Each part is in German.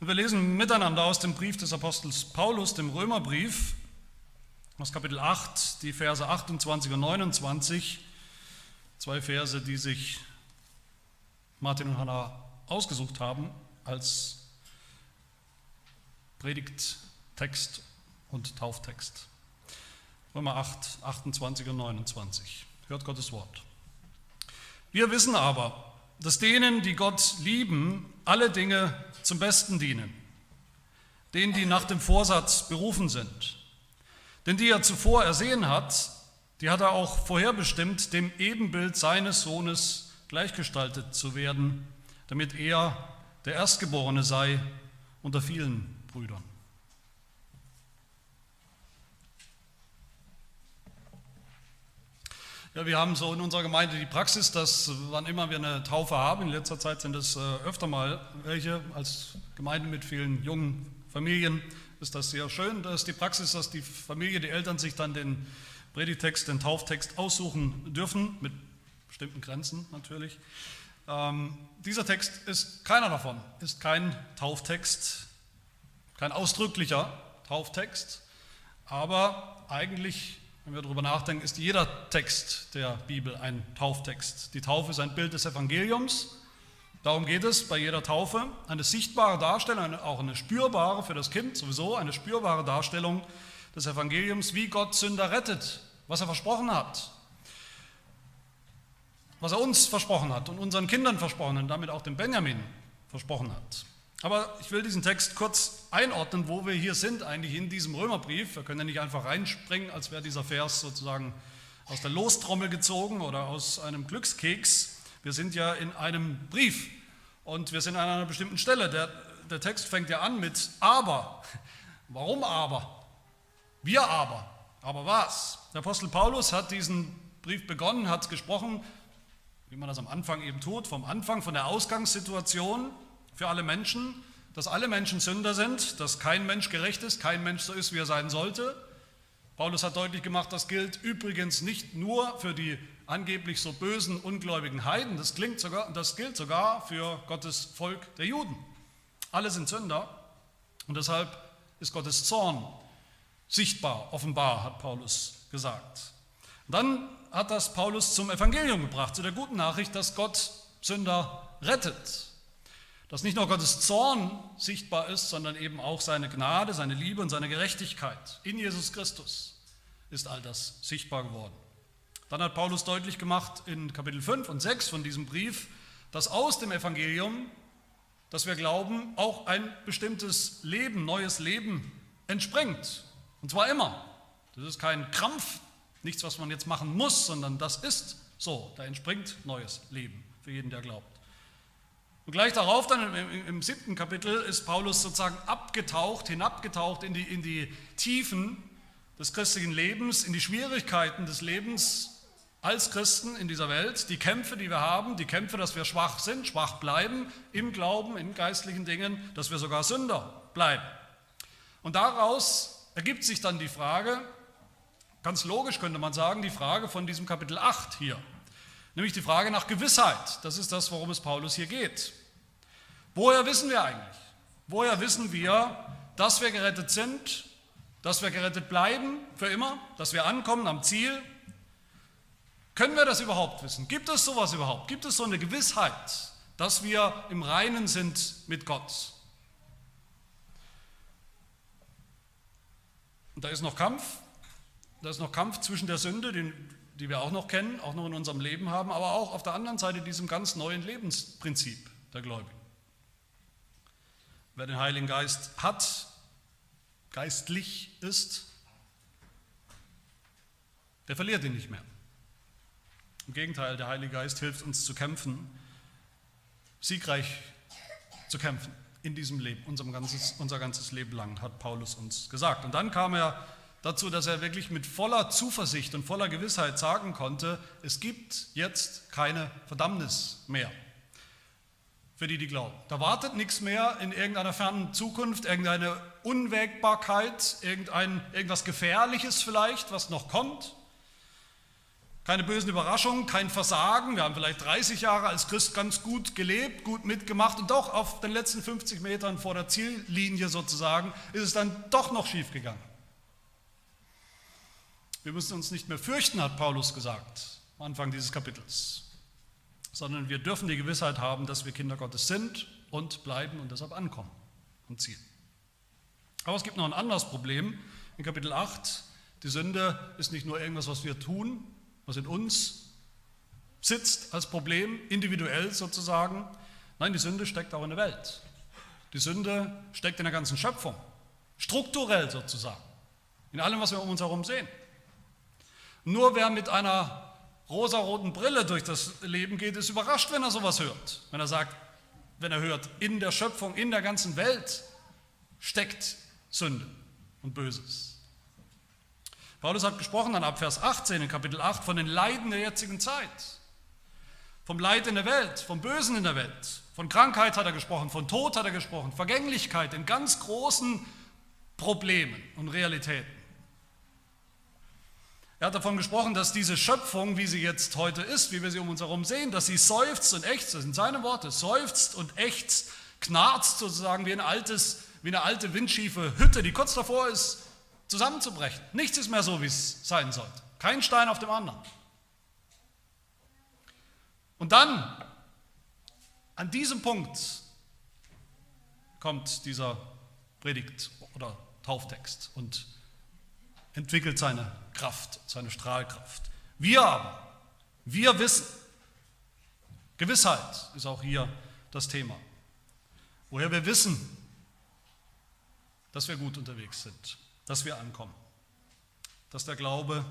Und wir lesen miteinander aus dem Brief des Apostels Paulus, dem Römerbrief, aus Kapitel 8, die Verse 28 und 29, zwei Verse, die sich Martin und Hannah ausgesucht haben als Predigttext und Tauftext. Römer 8, 28 und 29. Hört Gottes Wort. Wir wissen aber, dass denen, die Gott lieben, alle Dinge zum Besten dienen. Denen, die nach dem Vorsatz berufen sind. Denn die er zuvor ersehen hat, die hat er auch vorherbestimmt, dem Ebenbild seines Sohnes gleichgestaltet zu werden, damit er der Erstgeborene sei unter vielen Brüdern. Ja, wir haben so in unserer Gemeinde die Praxis, dass wann immer wir eine Taufe haben, in letzter Zeit sind es äh, öfter mal welche, als Gemeinde mit vielen jungen Familien ist das sehr schön. Da ist die Praxis, dass die Familie, die Eltern sich dann den Predigtext, den Tauftext aussuchen dürfen, mit bestimmten Grenzen natürlich. Ähm, dieser Text ist keiner davon, ist kein Tauftext, kein ausdrücklicher Tauftext, aber eigentlich wenn wir darüber nachdenken, ist jeder Text der Bibel ein Tauftext. Die Taufe ist ein Bild des Evangeliums. Darum geht es bei jeder Taufe. Eine sichtbare Darstellung, auch eine spürbare für das Kind sowieso, eine spürbare Darstellung des Evangeliums, wie Gott Sünder rettet, was er versprochen hat, was er uns versprochen hat und unseren Kindern versprochen und damit auch dem Benjamin versprochen hat. Aber ich will diesen Text kurz einordnen, wo wir hier sind, eigentlich in diesem Römerbrief. Wir können ja nicht einfach reinspringen, als wäre dieser Vers sozusagen aus der Lostrommel gezogen oder aus einem Glückskeks. Wir sind ja in einem Brief und wir sind an einer bestimmten Stelle. Der, der Text fängt ja an mit aber. Warum aber? Wir aber. Aber was? Der Apostel Paulus hat diesen Brief begonnen, hat gesprochen, wie man das am Anfang eben tut, vom Anfang, von der Ausgangssituation für alle Menschen, dass alle Menschen Sünder sind, dass kein Mensch gerecht ist, kein Mensch so ist, wie er sein sollte. Paulus hat deutlich gemacht, das gilt übrigens nicht nur für die angeblich so bösen, ungläubigen Heiden, das, klingt sogar, das gilt sogar für Gottes Volk der Juden. Alle sind Sünder und deshalb ist Gottes Zorn sichtbar, offenbar, hat Paulus gesagt. dann hat das Paulus zum Evangelium gebracht, zu der guten Nachricht, dass Gott Sünder rettet dass nicht nur Gottes Zorn sichtbar ist, sondern eben auch seine Gnade, seine Liebe und seine Gerechtigkeit. In Jesus Christus ist all das sichtbar geworden. Dann hat Paulus deutlich gemacht in Kapitel 5 und 6 von diesem Brief, dass aus dem Evangelium, das wir glauben, auch ein bestimmtes Leben, neues Leben entspringt. Und zwar immer. Das ist kein Krampf, nichts, was man jetzt machen muss, sondern das ist so. Da entspringt neues Leben für jeden, der glaubt. Und gleich darauf, dann im, im, siebten Kapitel, ist Paulus sozusagen abgetaucht, hinabgetaucht in die, in die Tiefen des christlichen Lebens, in die Schwierigkeiten des Lebens als Christen in dieser Welt, die Kämpfe, die wir haben, die Kämpfe, dass wir schwach sind, schwach bleiben im Glauben, in geistlichen Dingen, dass wir sogar Sünder bleiben. Und daraus ergibt sich dann die Frage, ganz logisch könnte man sagen, die Frage von diesem Kapitel 8 hier, nämlich die Frage nach Gewissheit. Das ist das, worum es Paulus hier geht. Woher wissen wir eigentlich? Woher wissen wir, dass wir gerettet sind, dass wir gerettet bleiben für immer, dass wir ankommen am Ziel? Können wir das überhaupt wissen? Gibt es sowas überhaupt? Gibt es so eine Gewissheit, dass wir im Reinen sind mit Gott? Und da ist noch Kampf, da ist noch Kampf zwischen der Sünde, die, die wir auch noch kennen, auch noch in unserem Leben haben, aber auch auf der anderen Seite diesem ganz neuen Lebensprinzip der Gläubigen. Wer den Heiligen Geist hat, geistlich ist, der verliert ihn nicht mehr. Im Gegenteil, der Heilige Geist hilft uns zu kämpfen, siegreich zu kämpfen in diesem Leben, unser ganzes, unser ganzes Leben lang, hat Paulus uns gesagt. Und dann kam er dazu, dass er wirklich mit voller Zuversicht und voller Gewissheit sagen konnte, es gibt jetzt keine Verdammnis mehr für die, die glauben. Da wartet nichts mehr in irgendeiner fernen Zukunft, irgendeine Unwägbarkeit, irgendein, irgendwas Gefährliches vielleicht, was noch kommt. keine bösen Überraschungen, kein Versagen. Wir haben vielleicht 30 Jahre als Christ ganz gut gelebt, gut mitgemacht und doch auf den letzten 50 Metern vor der Ziellinie sozusagen ist es dann doch noch schief gegangen. Wir müssen uns nicht mehr fürchten, hat Paulus gesagt am Anfang dieses Kapitels, sondern wir dürfen die Gewissheit haben, dass wir Kinder Gottes sind und bleiben und deshalb ankommen am Ziel. Aber es gibt noch ein anderes Problem in Kapitel 8. Die Sünde ist nicht nur irgendwas, was wir tun, was in uns sitzt als Problem, individuell sozusagen. Nein, die Sünde steckt auch in der Welt. Die Sünde steckt in der ganzen Schöpfung, strukturell sozusagen, in allem, was wir um uns herum sehen. Nur wer mit einer rosaroten Brille durch das Leben geht, ist überrascht, wenn er sowas hört. Wenn er sagt, wenn er hört, in der Schöpfung, in der ganzen Welt steckt Sünde und Böses. Paulus hat gesprochen dann ab Vers 18 in Kapitel 8 von den Leiden der jetzigen Zeit. Vom Leid in der Welt, vom Bösen in der Welt. Von Krankheit hat er gesprochen, von Tod hat er gesprochen, Vergänglichkeit in ganz großen Problemen und Realitäten. Er hat davon gesprochen, dass diese Schöpfung, wie sie jetzt heute ist, wie wir sie um uns herum sehen, dass sie seufzt und ächzt, das sind seine Worte, seufzt und ächzt, knarzt sozusagen wie, ein altes, wie eine alte windschiefe Hütte, die kurz davor ist, zusammenzubrechen. Nichts ist mehr so, wie es sein sollte. Kein Stein auf dem anderen. Und dann, an diesem Punkt, kommt dieser Predigt oder Tauftext und entwickelt seine Kraft, seine Strahlkraft. Wir aber, wir wissen, Gewissheit ist auch hier das Thema. Woher wir wissen, dass wir gut unterwegs sind, dass wir ankommen, dass der Glaube,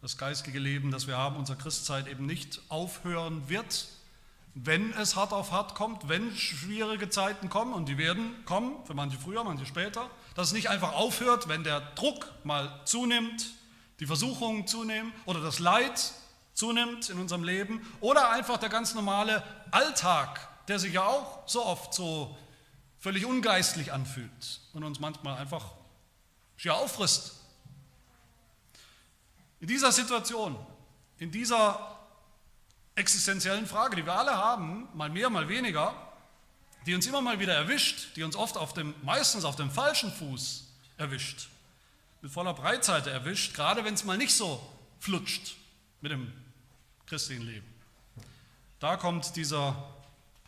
das geistige Leben, das wir haben, unserer Christzeit eben nicht aufhören wird, wenn es hart auf hart kommt, wenn schwierige Zeiten kommen, und die werden kommen, für manche früher, manche später, dass es nicht einfach aufhört, wenn der Druck mal zunimmt, die Versuchungen zunehmen oder das Leid zunimmt in unserem Leben oder einfach der ganz normale Alltag, der sich ja auch so oft so völlig ungeistlich anfühlt und uns manchmal einfach schier auffrisst. In dieser Situation, in dieser existenziellen Frage, die wir alle haben, mal mehr, mal weniger, die uns immer mal wieder erwischt, die uns oft auf dem, meistens auf dem falschen Fuß erwischt, mit voller Breitseite erwischt, gerade wenn es mal nicht so flutscht mit dem christlichen Leben. Da kommt dieser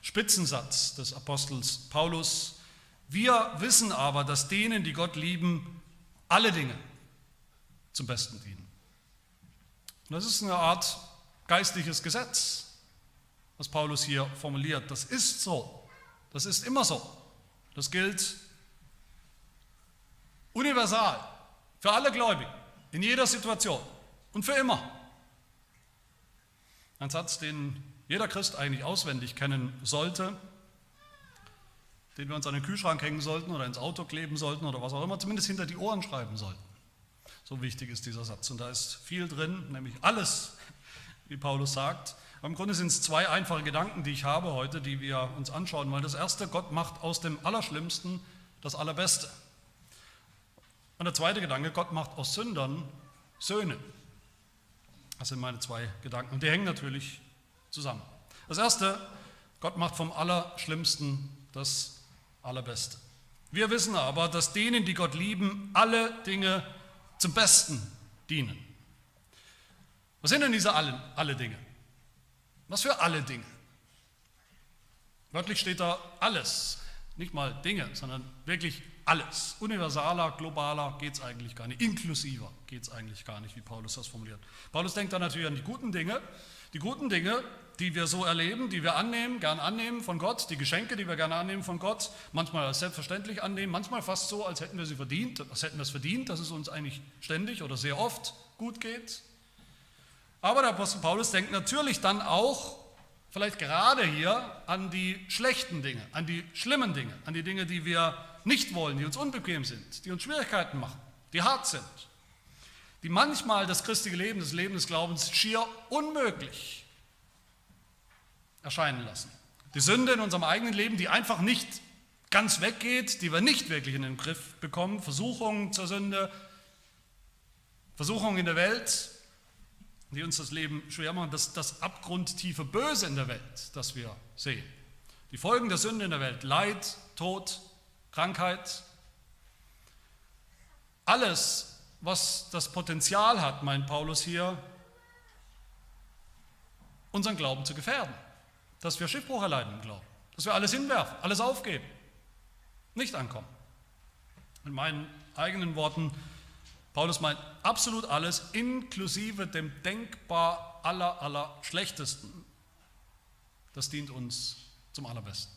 Spitzensatz des Apostels Paulus. Wir wissen aber, dass denen, die Gott lieben, alle Dinge zum Besten dienen. Das ist eine Art geistliches Gesetz, was Paulus hier formuliert. Das ist so. Das ist immer so. Das gilt universal für alle Gläubigen, in jeder Situation und für immer. Ein Satz, den jeder Christ eigentlich auswendig kennen sollte, den wir uns an den Kühlschrank hängen sollten oder ins Auto kleben sollten oder was auch immer, zumindest hinter die Ohren schreiben sollten. So wichtig ist dieser Satz. Und da ist viel drin, nämlich alles, wie Paulus sagt. Im Grunde sind es zwei einfache Gedanken, die ich habe heute, die wir uns anschauen wollen. Das erste, Gott macht aus dem Allerschlimmsten das Allerbeste. Und der zweite Gedanke, Gott macht aus Sündern Söhne. Das sind meine zwei Gedanken. Und die hängen natürlich zusammen. Das erste, Gott macht vom Allerschlimmsten das Allerbeste. Wir wissen aber, dass denen, die Gott lieben, alle Dinge zum Besten dienen. Was sind denn diese alle, alle Dinge? Was für alle Dinge? Wörtlich steht da alles, nicht mal Dinge, sondern wirklich alles. Universaler, globaler geht es eigentlich gar nicht, inklusiver geht es eigentlich gar nicht, wie Paulus das formuliert. Paulus denkt da natürlich an die guten Dinge, die guten Dinge, die wir so erleben, die wir annehmen, gern annehmen von Gott, die Geschenke, die wir gerne annehmen von Gott, manchmal als selbstverständlich annehmen, manchmal fast so, als hätten wir sie verdient, als hätten wir es verdient, dass es uns eigentlich ständig oder sehr oft gut geht. Aber der Apostel Paulus denkt natürlich dann auch, vielleicht gerade hier, an die schlechten Dinge, an die schlimmen Dinge, an die Dinge, die wir nicht wollen, die uns unbequem sind, die uns Schwierigkeiten machen, die hart sind, die manchmal das christliche Leben, das Leben des Glaubens schier unmöglich erscheinen lassen. Die Sünde in unserem eigenen Leben, die einfach nicht ganz weggeht, die wir nicht wirklich in den Griff bekommen, Versuchungen zur Sünde, Versuchungen in der Welt, die uns das Leben schwer machen, das, das abgrundtiefe Böse in der Welt, das wir sehen. Die Folgen der Sünde in der Welt, Leid, Tod, Krankheit, alles, was das Potenzial hat, meint Paulus hier, unseren Glauben zu gefährden. Dass wir Schiffbruch erleiden im Glauben. Dass wir alles hinwerfen, alles aufgeben, nicht ankommen. In meinen eigenen Worten, Paulus meint absolut alles, inklusive dem denkbar aller, aller Schlechtesten. Das dient uns zum Allerbesten.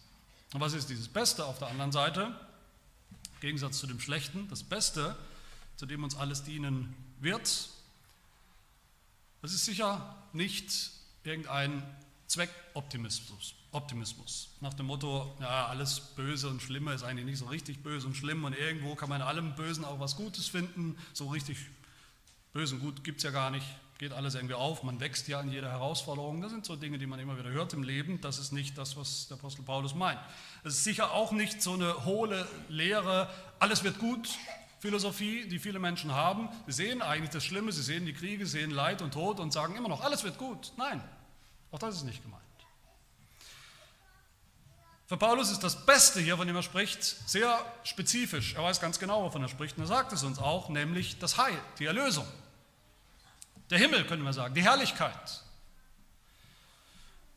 Und was ist dieses Beste auf der anderen Seite? Im Gegensatz zu dem Schlechten, das Beste, zu dem uns alles dienen wird, das ist sicher nicht irgendein Zweckoptimismus. Optimismus. Nach dem Motto, ja, alles Böse und Schlimme ist eigentlich nicht so richtig böse und schlimm und irgendwo kann man in allem Bösen auch was Gutes finden. So richtig böse und gut gibt es ja gar nicht, geht alles irgendwie auf, man wächst ja in jeder Herausforderung. Das sind so Dinge, die man immer wieder hört im Leben. Das ist nicht das, was der Apostel Paulus meint. Es ist sicher auch nicht so eine hohle Lehre, alles wird gut, Philosophie, die viele Menschen haben. Sie sehen eigentlich das Schlimme, sie sehen die Kriege, sie sehen Leid und Tod und sagen immer noch, alles wird gut. Nein, auch das ist nicht gemeint. Für Paulus ist das Beste hier, von dem er spricht, sehr spezifisch. Er weiß ganz genau, wovon er spricht und er sagt es uns auch, nämlich das Heil, die Erlösung. Der Himmel, können wir sagen, die Herrlichkeit.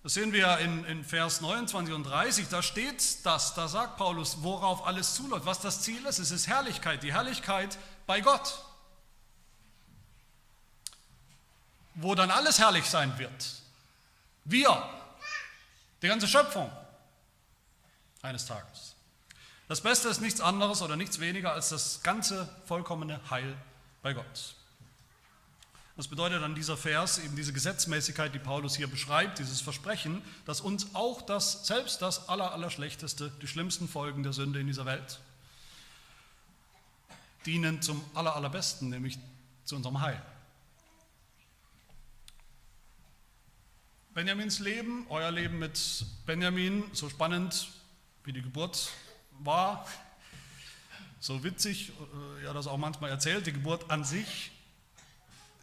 Das sehen wir in, in Vers 29 und 30, da steht das, da sagt Paulus, worauf alles zuläuft, was das Ziel ist. Es ist Herrlichkeit, die Herrlichkeit bei Gott. Wo dann alles herrlich sein wird. Wir, die ganze Schöpfung eines Tages. Das Beste ist nichts anderes oder nichts weniger als das ganze vollkommene Heil bei Gott. Das bedeutet dann dieser Vers, eben diese Gesetzmäßigkeit, die Paulus hier beschreibt, dieses Versprechen, dass uns auch das, selbst das Allerallerschlechteste, die schlimmsten Folgen der Sünde in dieser Welt, dienen zum Allerallerbesten, nämlich zu unserem Heil. Benjamins Leben, euer Leben mit Benjamin, so spannend wie die Geburt war, so witzig, äh, ja das auch manchmal erzählt, die Geburt an sich.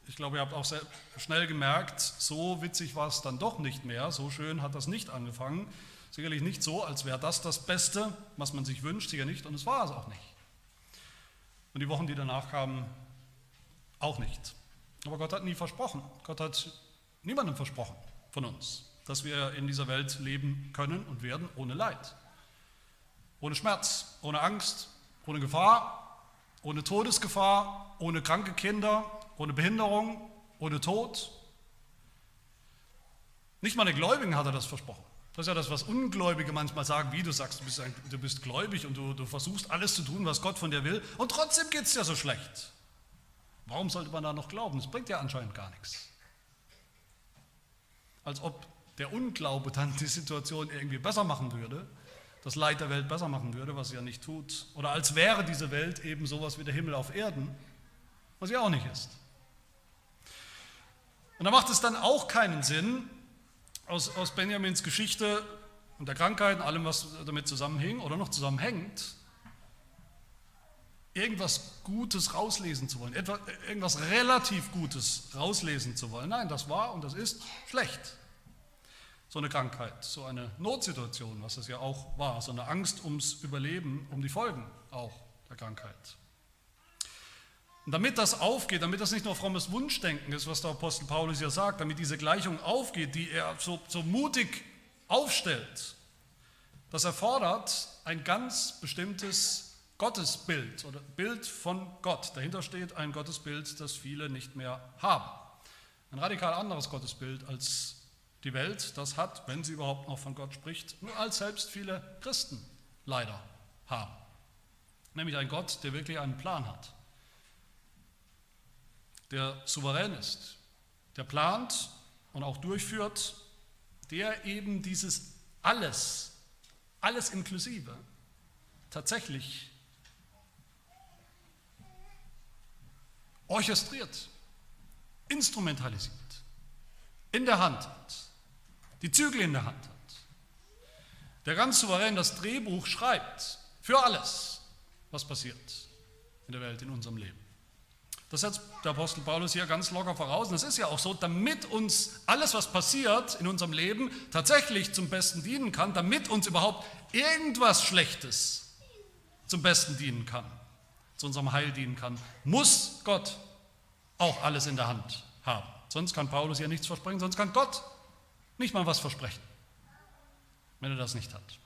Ich glaube, ihr habt auch sehr schnell gemerkt, so witzig war es dann doch nicht mehr, so schön hat das nicht angefangen. Sicherlich nicht so, als wäre das das Beste, was man sich wünscht, sicher nicht, und es war es auch nicht. Und die Wochen, die danach kamen, auch nicht. Aber Gott hat nie versprochen. Gott hat niemandem versprochen von uns, dass wir in dieser Welt leben können und werden ohne Leid. Ohne Schmerz, ohne Angst, ohne Gefahr, ohne Todesgefahr, ohne kranke Kinder, ohne Behinderung, ohne Tod. Nicht mal eine Gläubigen hat er das versprochen. Das ist ja das, was Ungläubige manchmal sagen, wie du sagst, du bist, ein, du bist gläubig und du, du versuchst alles zu tun, was Gott von dir will, und trotzdem geht es dir so schlecht. Warum sollte man da noch glauben? Das bringt ja anscheinend gar nichts. Als ob der Unglaube dann die Situation irgendwie besser machen würde, das Leid der Welt besser machen würde, was sie ja nicht tut. Oder als wäre diese Welt eben sowas wie der Himmel auf Erden, was sie auch nicht ist. Und da macht es dann auch keinen Sinn, aus, aus Benjamins Geschichte und der Krankheit und allem, was damit zusammenhing oder noch zusammenhängt, irgendwas Gutes rauslesen zu wollen, etwas, irgendwas relativ Gutes rauslesen zu wollen. Nein, das war und das ist schlecht so eine Krankheit, so eine Notsituation, was es ja auch war, so eine Angst ums Überleben, um die Folgen auch der Krankheit. Und damit das aufgeht, damit das nicht nur frommes Wunschdenken ist, was der Apostel Paulus hier sagt, damit diese Gleichung aufgeht, die er so, so mutig aufstellt, das erfordert ein ganz bestimmtes Gottesbild oder Bild von Gott. Dahinter steht ein Gottesbild, das viele nicht mehr haben. Ein radikal anderes Gottesbild als die Welt das hat, wenn sie überhaupt noch von Gott spricht, nur als selbst viele Christen leider haben. Nämlich ein Gott, der wirklich einen Plan hat, der souverän ist, der plant und auch durchführt, der eben dieses alles, alles inklusive, tatsächlich orchestriert, instrumentalisiert, in der Hand hat die Zügel in der Hand hat, der ganz souverän das Drehbuch schreibt für alles, was passiert in der Welt, in unserem Leben. Das setzt der Apostel Paulus hier ganz locker voraus. Und es ist ja auch so, damit uns alles, was passiert in unserem Leben, tatsächlich zum Besten dienen kann, damit uns überhaupt irgendwas Schlechtes zum Besten dienen kann, zu unserem Heil dienen kann, muss Gott auch alles in der Hand haben. Sonst kann Paulus ja nichts versprechen, sonst kann Gott nicht mal was versprechen, wenn er das nicht hat.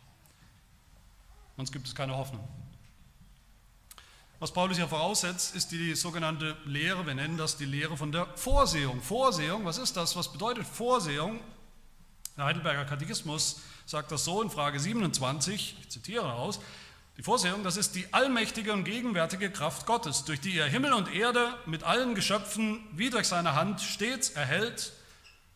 Sonst gibt es keine Hoffnung. Was Paulus ja voraussetzt, ist die sogenannte Lehre, wir nennen das die Lehre von der Vorsehung. Vorsehung, was ist das? Was bedeutet Vorsehung? Der Heidelberger Katechismus sagt das so in Frage 27, ich zitiere daraus, die Vorsehung, das ist die allmächtige und gegenwärtige Kraft Gottes, durch die er Himmel und Erde mit allen Geschöpfen wie durch seine Hand stets erhält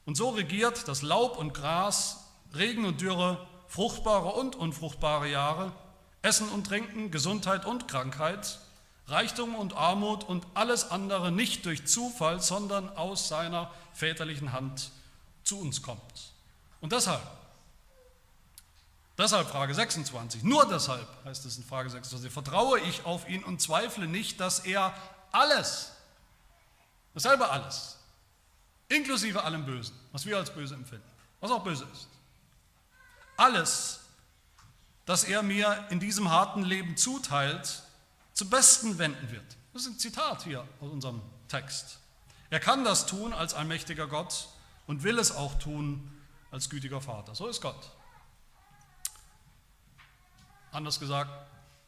und so regiert, dass Laub und Gras, Regen und Dürre, fruchtbare und unfruchtbare Jahre, Essen und Trinken, Gesundheit und Krankheit, Reichtum und Armut und alles andere nicht durch Zufall, sondern aus seiner väterlichen Hand zu uns kommt. Und deshalb, deshalb Frage 26, nur deshalb heißt es in Frage 26, vertraue ich auf ihn und zweifle nicht, dass er alles, dasselbe alles, inklusive allem Bösen, was wir als böse empfinden, was auch böse ist, alles, das er mir in diesem harten Leben zuteilt, zum Besten wenden wird. Das ist ein Zitat hier aus unserem Text. Er kann das tun als allmächtiger Gott und will es auch tun als gütiger Vater. So ist Gott. Anders gesagt,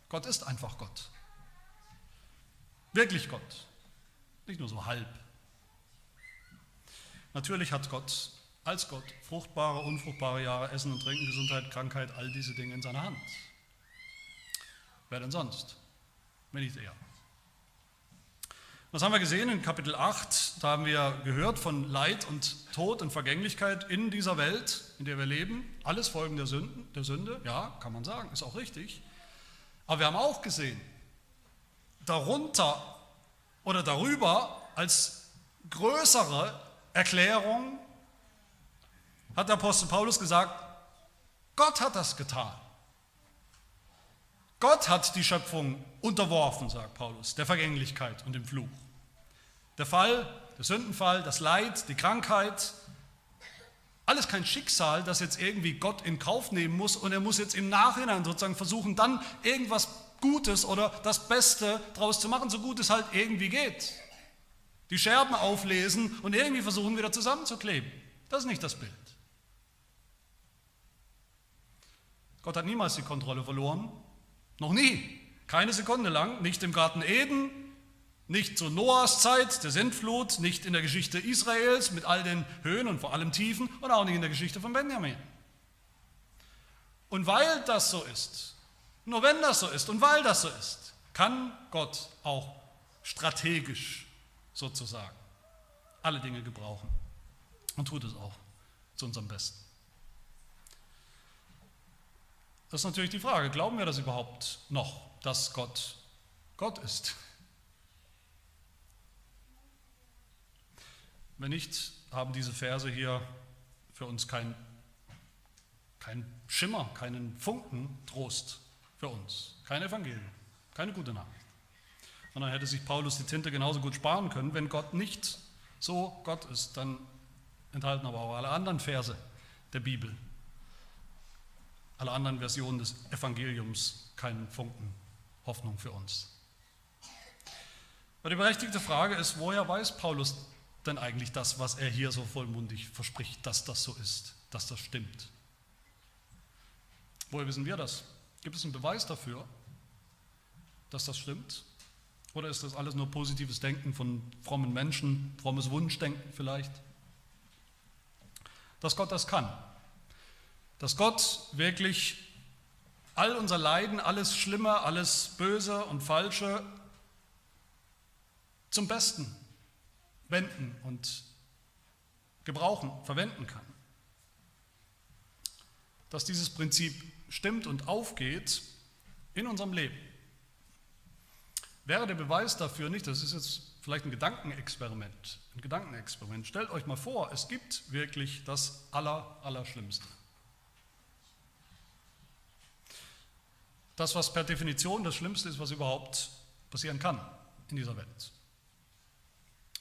Gott ist einfach Gott. Wirklich Gott. Nicht nur so halb. Natürlich hat Gott als Gott fruchtbare, unfruchtbare Jahre, Essen und Trinken, Gesundheit, Krankheit, all diese Dinge in seiner Hand. Wer denn sonst? wenn nicht er. Was haben wir gesehen in Kapitel 8? Da haben wir gehört von Leid und Tod und Vergänglichkeit in dieser Welt, in der wir leben. Alles Folgen der, Sünden, der Sünde, ja, kann man sagen, ist auch richtig. Aber wir haben auch gesehen, darunter oder darüber als größere Erklärung hat der Apostel Paulus gesagt, Gott hat das getan. Gott hat die Schöpfung unterworfen, sagt Paulus, der Vergänglichkeit und dem Fluch. Der Fall, der Sündenfall, das Leid, die Krankheit, alles kein Schicksal, das jetzt irgendwie Gott in Kauf nehmen muss und er muss jetzt im Nachhinein sozusagen versuchen, dann irgendwas Gutes oder das Beste daraus zu machen, so gut es halt irgendwie geht. Die Scherben auflesen und irgendwie versuchen wieder zusammenzukleben. Das ist nicht das Bild. Gott hat niemals die Kontrolle verloren noch nie. Keine Sekunde lang. Nicht im Garten Eden, nicht zu Noahs Zeit, der Sintflut, nicht in der Geschichte Israels mit all den Höhen und vor allem Tiefen und auch nicht in der Geschichte von Benjamin. Und weil das so ist, nur wenn das so ist und weil das so ist, kann Gott auch strategisch sozusagen alle Dinge gebrauchen und tut es auch zu unserem Besten. Das ist natürlich die Frage, glauben wir das überhaupt noch, dass Gott Gott ist? Wenn nicht, haben diese Verse hier für uns keinen kein Schimmer, keinen Funken Trost für uns, kein Evangelium, keine gute Nachricht. Und dann hätte sich Paulus die Tinte genauso gut sparen können, wenn Gott nicht so Gott ist, dann enthalten aber auch alle anderen Verse der Bibel alle anderen Versionen des Evangeliums keinen Funken Hoffnung für uns. Aber die berechtigte Frage ist, woher weiß Paulus denn eigentlich das, was er hier so vollmundig verspricht, dass das so ist, dass das stimmt? Woher wissen wir das? Gibt es einen Beweis dafür, dass das stimmt? Oder ist das alles nur positives Denken von frommen Menschen, frommes Wunschdenken vielleicht? Dass Gott das kann, dass Gott wirklich all unser Leiden, alles Schlimme, alles Böse und Falsche zum Besten wenden und gebrauchen, verwenden kann. Dass dieses Prinzip stimmt und aufgeht in unserem Leben. Wäre der Beweis dafür nicht, das ist jetzt vielleicht ein Gedankenexperiment, ein Gedankenexperiment. Stellt euch mal vor, es gibt wirklich das Aller, Allerschlimmste. das, was per Definition das Schlimmste ist, was überhaupt passieren kann in dieser Welt.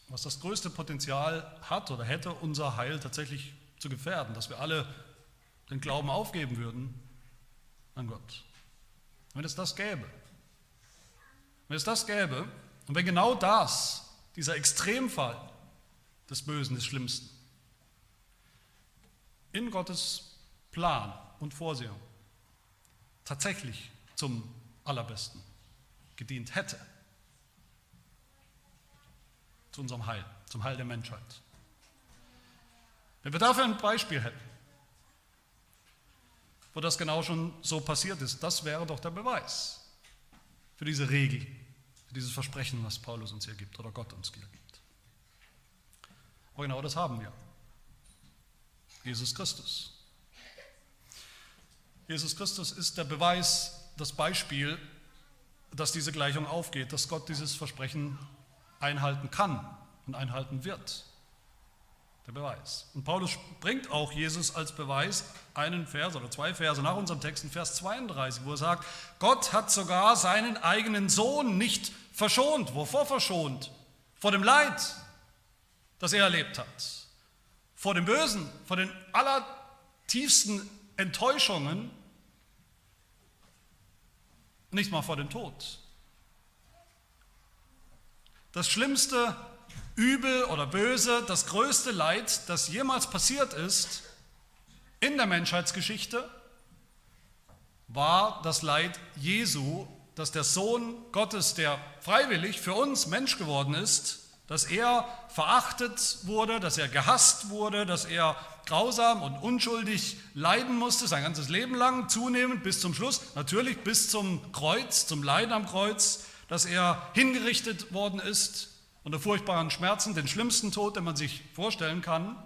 Was das größte Potenzial hat oder hätte, unser Heil tatsächlich zu gefährden, dass wir alle den Glauben aufgeben würden an Gott. Wenn es das gäbe, wenn es das gäbe und wenn genau das, dieser Extremfall des Bösen, des Schlimmsten, in Gottes Plan und Vorsehung tatsächlich zum Allerbesten gedient hätte, zu unserem Heil, zum Heil der Menschheit. Wenn wir dafür ein Beispiel hätten, wo das genau schon so passiert ist, das wäre doch der Beweis für diese Regel, für dieses Versprechen, was Paulus uns hier gibt oder Gott uns hier gibt. Aber genau das haben wir. Jesus Christus. Jesus Christus ist der Beweis, das Beispiel, dass diese Gleichung aufgeht, dass Gott dieses Versprechen einhalten kann und einhalten wird. Der Beweis. Und Paulus bringt auch Jesus als Beweis einen Vers oder zwei Verse nach unserem Text, in Vers 32, wo er sagt, Gott hat sogar seinen eigenen Sohn nicht verschont. Wovor verschont? Vor dem Leid, das er erlebt hat. Vor dem Bösen, vor den allertiefsten Enttäuschungen, nicht mal vor dem Tod. Das schlimmste Übel oder Böse, das größte Leid, das jemals passiert ist in der Menschheitsgeschichte, war das Leid Jesu, dass der Sohn Gottes, der freiwillig für uns Mensch geworden ist, dass er verachtet wurde, dass er gehasst wurde, dass er grausam und unschuldig leiden musste, sein ganzes Leben lang, zunehmend bis zum Schluss, natürlich bis zum Kreuz, zum Leiden am Kreuz, dass er hingerichtet worden ist unter furchtbaren Schmerzen, den schlimmsten Tod, den man sich vorstellen kann,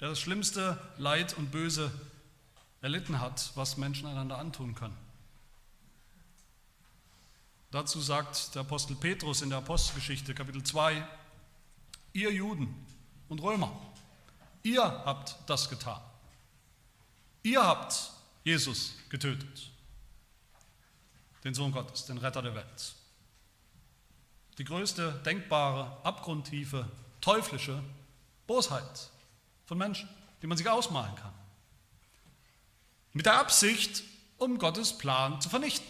der das schlimmste Leid und Böse erlitten hat, was Menschen einander antun können. Dazu sagt der Apostel Petrus in der Apostelgeschichte Kapitel 2, ihr Juden und Römer, ihr habt das getan. Ihr habt Jesus getötet, den Sohn Gottes, den Retter der Welt. Die größte denkbare, abgrundtiefe, teuflische Bosheit von Menschen, die man sich ausmalen kann. Mit der Absicht, um Gottes Plan zu vernichten.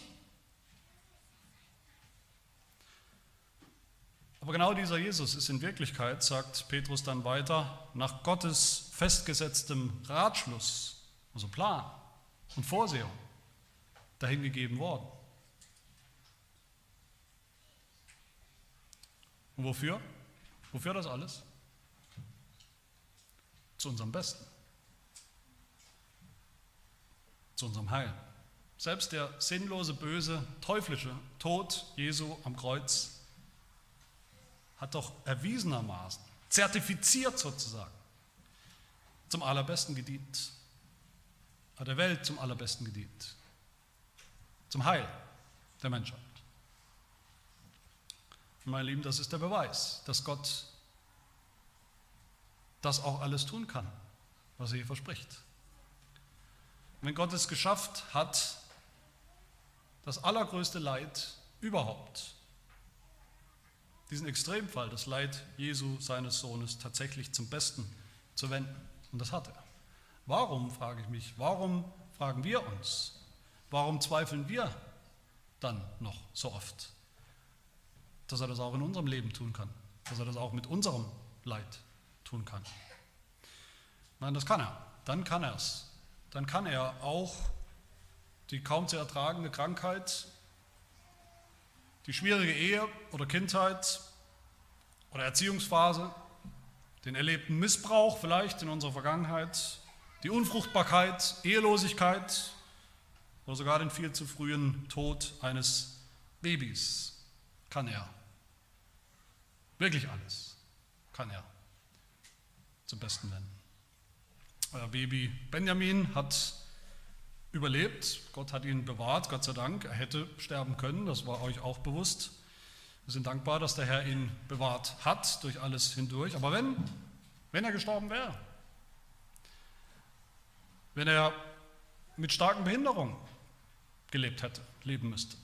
Aber genau dieser Jesus ist in Wirklichkeit, sagt Petrus dann weiter, nach Gottes festgesetztem Ratschluss, also Plan und Vorsehung, dahingegeben worden. Und wofür? Wofür das alles? Zu unserem Besten. Zu unserem Heil. Selbst der sinnlose, böse, teuflische Tod Jesu am Kreuz hat doch erwiesenermaßen, zertifiziert sozusagen, zum allerbesten gedient. Hat der Welt zum allerbesten gedient. Zum Heil der Menschheit. Meine Lieben, das ist der Beweis, dass Gott das auch alles tun kann, was er hier verspricht. wenn Gott es geschafft hat, das allergrößte Leid überhaupt, diesen Extremfall, das Leid Jesu, seines Sohnes, tatsächlich zum Besten zu wenden. Und das hat er. Warum, frage ich mich, warum fragen wir uns, warum zweifeln wir dann noch so oft dass er das auch in unserem Leben tun kann, dass er das auch mit unserem Leid tun kann. Nein, das kann er. Dann kann er es. Dann kann er auch die kaum zu ertragende Krankheit, die schwierige Ehe oder Kindheit oder Erziehungsphase, den erlebten Missbrauch vielleicht in unserer Vergangenheit, die Unfruchtbarkeit, Ehelosigkeit oder sogar den viel zu frühen Tod eines Babys kann er Wirklich alles kann er zum Besten wenden. Euer Baby Benjamin hat überlebt. Gott hat ihn bewahrt, Gott sei Dank. Er hätte sterben können, das war euch auch bewusst. Wir sind dankbar, dass der Herr ihn bewahrt hat durch alles hindurch. Aber wenn, wenn er gestorben wäre, wenn er mit starken Behinderungen gelebt hätte, leben müsste,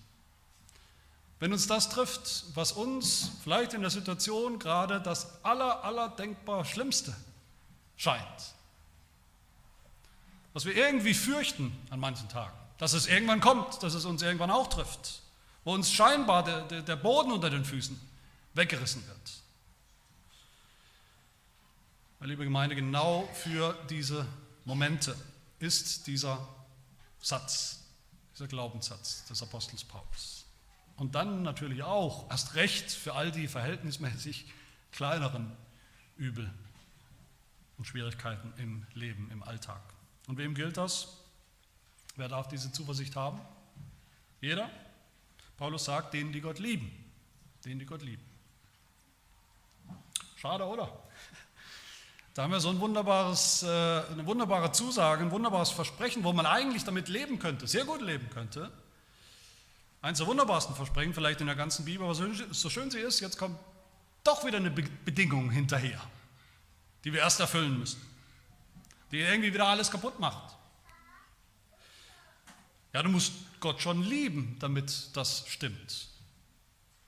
wenn uns das trifft, was uns vielleicht in der Situation gerade das aller, aller denkbar Schlimmste scheint, was wir irgendwie fürchten an manchen Tagen, dass es irgendwann kommt, dass es uns irgendwann auch trifft, wo uns scheinbar der, der, Boden unter den Füßen weggerissen wird. Meine liebe Gemeinde, genau für diese Momente ist dieser Satz, dieser Glaubenssatz des Apostels Paulus. Und dann natürlich auch, erst recht für all die verhältnismäßig kleineren Übel und Schwierigkeiten im Leben, im Alltag. Und wem gilt das? Wer darf diese Zuversicht haben? Jeder? Paulus sagt, denen, die Gott lieben. Denen, die Gott lieben. Schade, oder? Da haben wir so ein wunderbares, äh, eine wunderbare Zusage, ein wunderbares Versprechen, wo man eigentlich damit leben könnte, sehr gut leben könnte. Eins der wunderbarsten Versprechen vielleicht in der ganzen Bibel, aber so schön sie ist, jetzt kommt doch wieder eine Bedingung hinterher, die wir erst erfüllen müssen, die irgendwie wieder alles kaputt macht. Ja, du musst Gott schon lieben, damit das stimmt.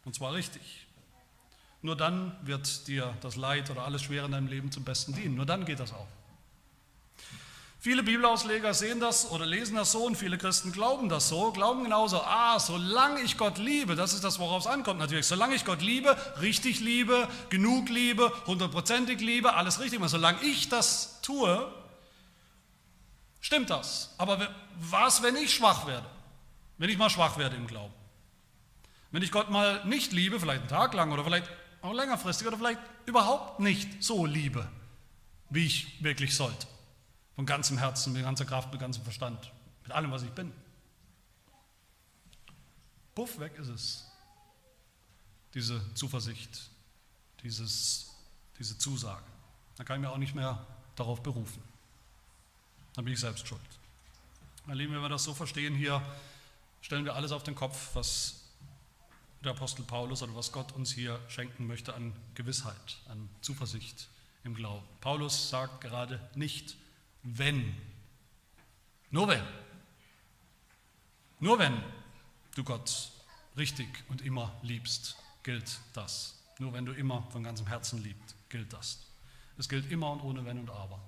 Und zwar richtig. Nur dann wird dir das Leid oder alles Schwere in deinem Leben zum Besten dienen. Nur dann geht das auch. Viele Bibelausleger sehen das oder lesen das so und viele Christen glauben das so, glauben genauso, ah, solange ich Gott liebe, das ist das, worauf es ankommt natürlich, solange ich Gott liebe, richtig liebe, genug liebe, hundertprozentig liebe, alles richtig mache, solange ich das tue, stimmt das. Aber was, wenn ich schwach werde? Wenn ich mal schwach werde im Glauben? Wenn ich Gott mal nicht liebe, vielleicht einen Tag lang oder vielleicht auch längerfristig oder vielleicht überhaupt nicht so liebe, wie ich wirklich sollte. Von ganzem Herzen, mit ganzer Kraft, mit ganzem Verstand, mit allem, was ich bin. Puff, weg ist es. Diese Zuversicht, dieses, diese Zusage. Da kann ich mir auch nicht mehr darauf berufen. Dann bin ich selbst schuld. Meine Lieben, wenn wir das so verstehen hier, stellen wir alles auf den Kopf, was der Apostel Paulus oder was Gott uns hier schenken möchte an Gewissheit, an Zuversicht im Glauben. Paulus sagt gerade nicht, wenn. Nur wenn. Nur wenn du Gott richtig und immer liebst, gilt das. Nur wenn du immer von ganzem Herzen liebst, gilt das. Es gilt immer und ohne Wenn und Aber.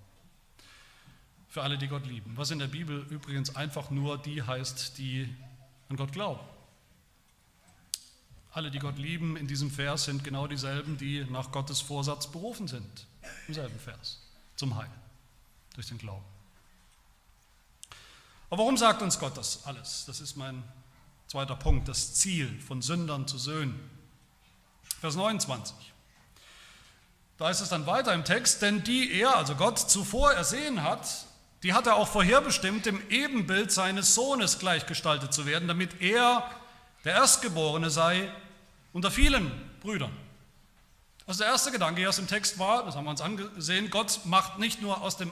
Für alle, die Gott lieben. Was in der Bibel übrigens einfach nur die heißt, die an Gott glauben. Alle, die Gott lieben in diesem Vers, sind genau dieselben, die nach Gottes Vorsatz berufen sind. Im selben Vers. Zum Heil. Durch den Glauben. Aber warum sagt uns Gott das alles? Das ist mein zweiter Punkt. Das Ziel von Sündern zu Söhnen. Vers 29. Da ist es dann weiter im Text, denn die er, also Gott, zuvor ersehen hat, die hat er auch vorherbestimmt, dem Ebenbild seines Sohnes gleichgestaltet zu werden, damit er der Erstgeborene sei unter vielen Brüdern. Also der erste Gedanke aus dem Text war, das haben wir uns angesehen, Gott macht nicht nur aus dem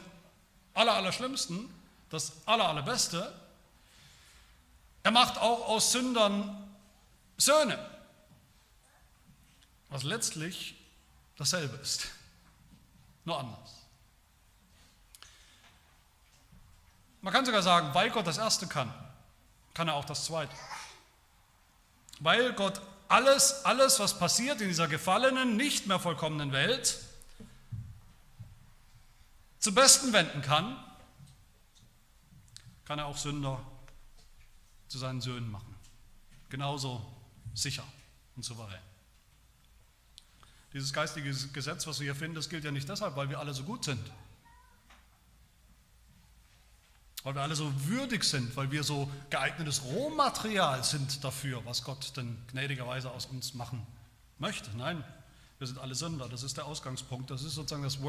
Allerallerschlimmsten das Allerallerbeste, er macht auch aus Sündern Söhne, was letztlich dasselbe ist, nur anders. Man kann sogar sagen, weil Gott das Erste kann, kann er auch das Zweite. Weil Gott alles, alles, was passiert in dieser gefallenen, nicht mehr vollkommenen Welt, zum Besten wenden kann, kann er auch Sünder zu seinen Söhnen machen. Genauso sicher und souverän. Dieses geistige Gesetz, was wir hier finden, das gilt ja nicht deshalb, weil wir alle so gut sind, weil wir alle so würdig sind, weil wir so geeignetes Rohmaterial sind dafür, was Gott denn gnädigerweise aus uns machen möchte. Nein, wir sind alle Sünder. Das ist der Ausgangspunkt. Das ist sozusagen das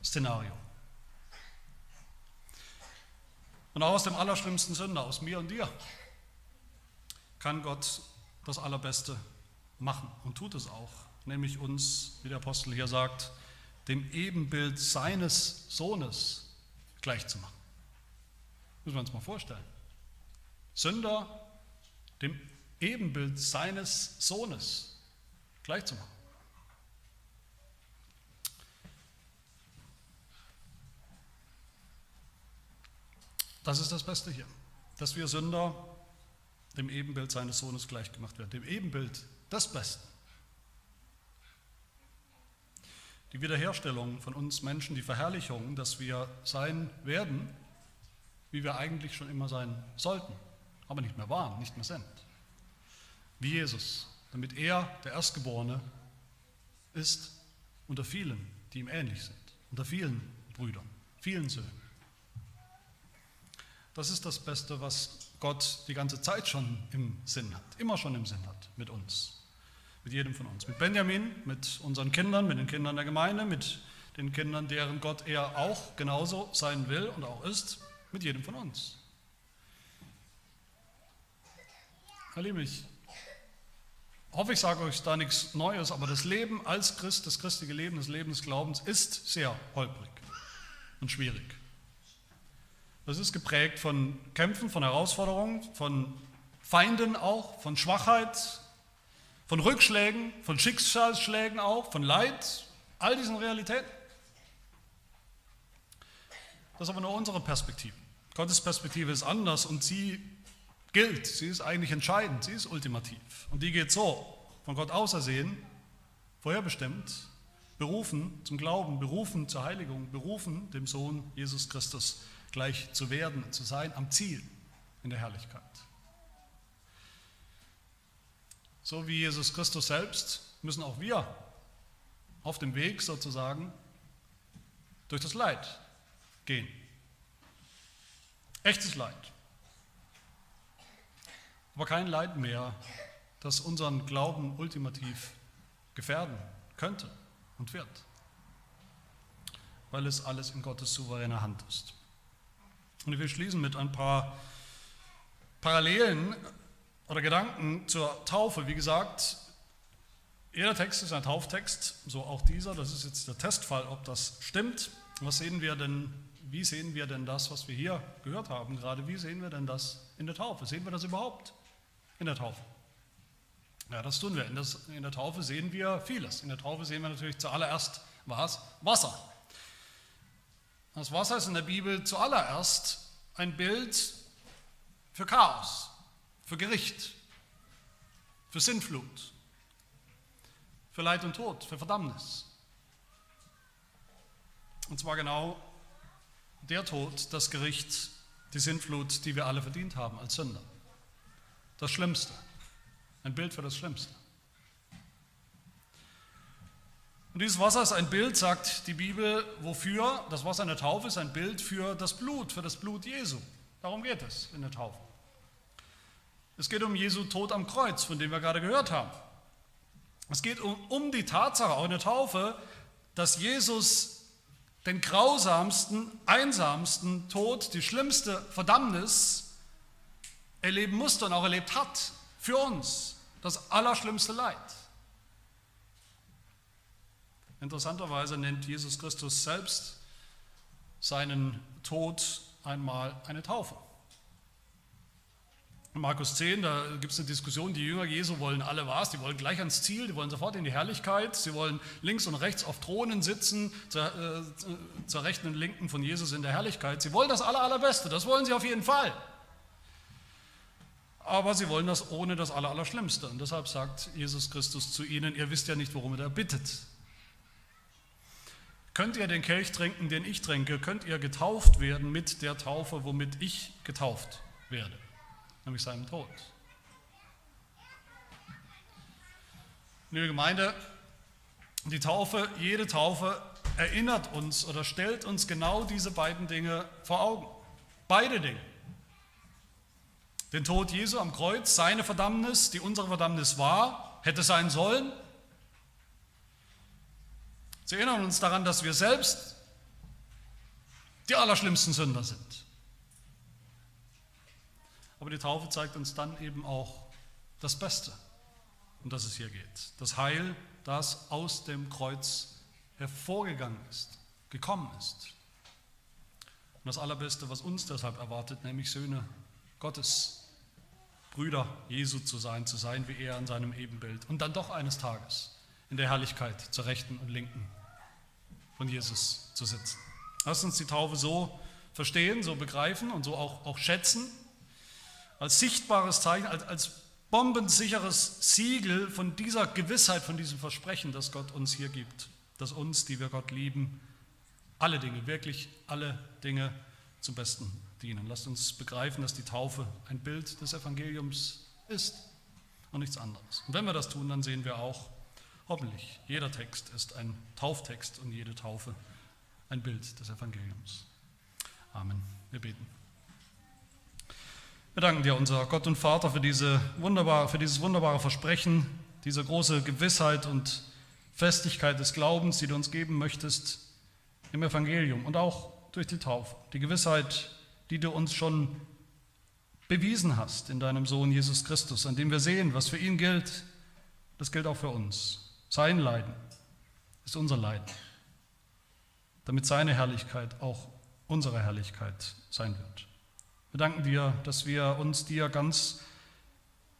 Worst-Case-Szenario. Und auch aus dem allerschlimmsten Sünder, aus mir und dir, kann Gott das Allerbeste machen und tut es auch, nämlich uns, wie der Apostel hier sagt, dem Ebenbild seines Sohnes gleichzumachen. Müssen wir uns mal vorstellen. Sünder dem Ebenbild seines Sohnes gleichzumachen. Das ist das Beste hier, dass wir Sünder dem Ebenbild seines Sohnes gleichgemacht werden, dem Ebenbild des Besten. Die Wiederherstellung von uns Menschen, die Verherrlichung, dass wir sein werden, wie wir eigentlich schon immer sein sollten, aber nicht mehr waren, nicht mehr sind. Wie Jesus, damit er der Erstgeborene ist unter vielen, die ihm ähnlich sind, unter vielen Brüdern, vielen Söhnen. Das ist das Beste, was Gott die ganze Zeit schon im Sinn hat, immer schon im Sinn hat mit uns, mit jedem von uns, mit Benjamin, mit unseren Kindern, mit den Kindern der Gemeinde, mit den Kindern, deren Gott er auch genauso sein will und auch ist, mit jedem von uns. Herr Liebe, ich hoffe, ich sage euch da nichts Neues, aber das Leben als Christ, das christliche Leben, das Leben des Glaubens ist sehr holprig und schwierig. Das ist geprägt von Kämpfen, von Herausforderungen, von Feinden auch, von Schwachheit, von Rückschlägen, von Schicksalsschlägen auch, von Leid, all diesen Realitäten. Das ist aber nur unsere Perspektive. Gottes Perspektive ist anders und sie gilt, sie ist eigentlich entscheidend, sie ist ultimativ. Und die geht so, von Gott ausersehen, vorherbestimmt, berufen zum Glauben, berufen zur Heiligung, berufen dem Sohn Jesus Christus gleich zu werden, zu sein, am Ziel in der Herrlichkeit. So wie Jesus Christus selbst müssen auch wir auf dem Weg sozusagen durch das Leid gehen. Echtes Leid. Aber kein Leid mehr, das unseren Glauben ultimativ gefährden könnte und wird, weil es alles in Gottes souveräner Hand ist. Und ich will schließen mit ein paar Parallelen oder Gedanken zur Taufe. Wie gesagt, jeder Text ist ein Tauftext, so auch dieser. Das ist jetzt der Testfall, ob das stimmt. Was sehen wir denn, wie sehen wir denn das, was wir hier gehört haben gerade? Wie sehen wir denn das in der Taufe? Sehen wir das überhaupt in der Taufe? Ja, das tun wir. In, der Taufe sehen wir vieles. In der Taufe sehen wir natürlich zuallererst was? Wasser. Das Wasser ist in der Bibel zuallererst ein Bild für Chaos, für Gericht, für Sintflut, für Leid und Tod, für Verdammnis. Und zwar genau der Tod, das Gericht, die Sintflut, die wir alle verdient haben als Sünder. Das Schlimmste. Ein Bild für das Schlimmste. Und dieses Wasser ist ein Bild, sagt die Bibel, wofür? Das Wasser in der Taufe ist ein Bild für das Blut, für das Blut Jesu. Darum geht es in der Taufe. Es geht um Jesu Tod am Kreuz, von dem wir gerade gehört haben. Es geht um, um die Tatsache, auch in der Taufe, dass Jesus den grausamsten, einsamsten Tod, die schlimmste Verdammnis erleben musste und auch erlebt hat für uns. Das allerschlimmste Leid. Interessanterweise nennt Jesus Christus selbst seinen Tod einmal eine Taufe. In Markus 10, da gibt es eine Diskussion, die Jünger Jesu wollen alle was, die wollen gleich ans Ziel, die wollen sofort in die Herrlichkeit, sie wollen links und rechts auf Thronen sitzen, zur, äh, zur rechten und linken von Jesus in der Herrlichkeit. Sie wollen das aller, allerbeste, das wollen sie auf jeden Fall. Aber sie wollen das ohne das aller, Allerschlimmste. Und deshalb sagt Jesus Christus zu ihnen, ihr wisst ja nicht, worum er da bittet. Könnt ihr den Kelch trinken, den ich trinke, könnt ihr getauft werden mit der Taufe, womit ich getauft werde nämlich seinem Tod. Liebe Gemeinde, die Taufe, jede Taufe erinnert uns oder stellt uns genau diese beiden Dinge vor Augen. Beide Dinge. Den Tod Jesu am Kreuz, seine Verdammnis, die unsere Verdammnis war, hätte sein sollen. Sie erinnern uns daran, dass wir selbst die allerschlimmsten Sünder sind. Aber die Taufe zeigt uns dann eben auch das Beste, um das es hier geht. Das Heil, das aus dem Kreuz hervorgegangen ist, gekommen ist. Und das Allerbeste, was uns deshalb erwartet, nämlich Söhne Gottes, Brüder Jesu zu sein, zu sein wie er an seinem Ebenbild. Und dann doch eines Tages in der Herrlichkeit zur Rechten und Linken von Jesus zu sitzen. Lass uns die Taufe so verstehen, so begreifen und so auch, auch schätzen als sichtbares Zeichen, als, als bombensicheres Siegel von dieser Gewissheit, von diesem Versprechen, das Gott uns hier gibt, dass uns, die wir Gott lieben, alle Dinge, wirklich alle Dinge zum Besten dienen. Lasst uns begreifen, dass die Taufe ein Bild des Evangeliums ist und nichts anderes. Und wenn wir das tun, dann sehen wir auch, hoffentlich, jeder Text ist ein Tauftext und jede Taufe ein Bild des Evangeliums. Amen. Wir beten. Wir danken dir, unser Gott und Vater, für, diese wunderbare, für dieses wunderbare Versprechen, diese große Gewissheit und Festigkeit des Glaubens, die du uns geben möchtest im Evangelium und auch durch die Taufe. Die Gewissheit, die du uns schon bewiesen hast in deinem Sohn Jesus Christus, an dem wir sehen, was für ihn gilt, das gilt auch für uns. Sein Leiden ist unser Leiden, damit seine Herrlichkeit auch unsere Herrlichkeit sein wird. Wir danken dir, dass wir uns dir ganz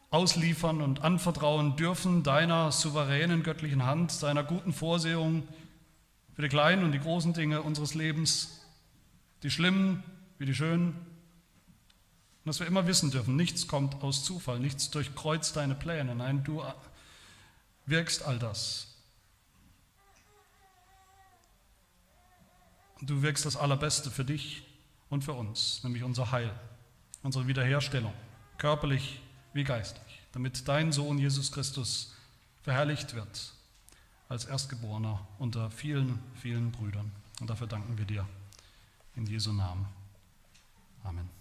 ausliefern und anvertrauen dürfen, deiner souveränen göttlichen Hand, deiner guten Vorsehung für die kleinen und die großen Dinge unseres Lebens, die schlimmen wie die schönen. Und dass wir immer wissen dürfen, nichts kommt aus Zufall, nichts durchkreuzt deine Pläne. Nein, du wirkst all das. Du wirkst das Allerbeste für dich und für uns, nämlich unser Heil, unsere Wiederherstellung, körperlich wie geistlich, damit dein Sohn Jesus Christus verherrlicht wird als Erstgeborener unter vielen, vielen Brüdern. Und dafür danken wir dir. In Jesu Namen. Amen.